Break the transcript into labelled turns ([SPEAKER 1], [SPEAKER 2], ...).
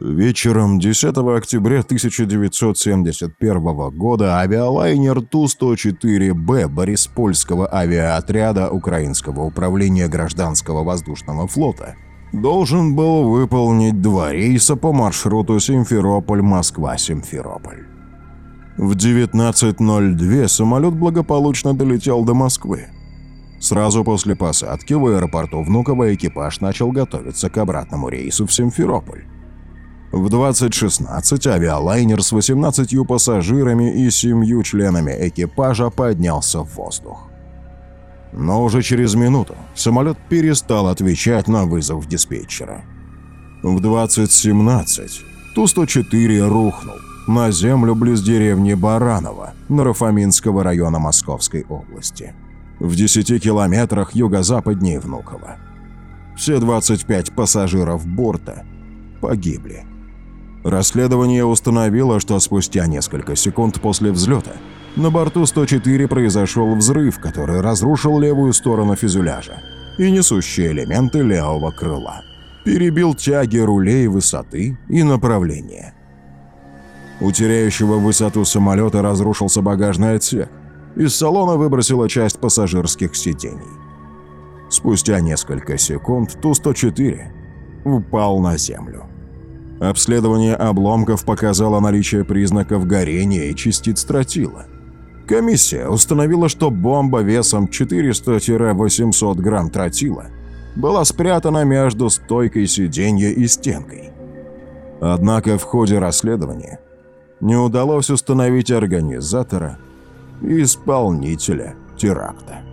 [SPEAKER 1] Вечером 10 октября 1971 года авиалайнер Ту-104Б Бориспольского авиаотряда Украинского управления гражданского воздушного флота должен был выполнить два рейса по маршруту Симферополь-Москва-Симферополь. В 19.02 самолет благополучно долетел до Москвы. Сразу после посадки в аэропорту Внуково экипаж начал готовиться к обратному рейсу в Симферополь. В 2016 авиалайнер с 18 пассажирами и 7 членами экипажа поднялся в воздух. Но уже через минуту самолет перестал отвечать на вызов диспетчера. В 2017 Ту-104 рухнул на землю близ деревни Бараново Нарафаминского района Московской области, в 10 километрах юго-западнее Внуково. Все 25 пассажиров борта погибли. Расследование установило, что спустя несколько секунд после взлета на борту 104 произошел взрыв, который разрушил левую сторону фюзеляжа и несущие элементы левого крыла. Перебил тяги рулей высоты и направления. У теряющего высоту самолета разрушился багажный отсек. Из салона выбросила часть пассажирских сидений. Спустя несколько секунд Ту-104 упал на землю. Обследование обломков показало наличие признаков горения и частиц тротила. Комиссия установила, что бомба весом 400-800 грамм тротила была спрятана между стойкой сиденья и стенкой. Однако в ходе расследования не удалось установить организатора и исполнителя теракта.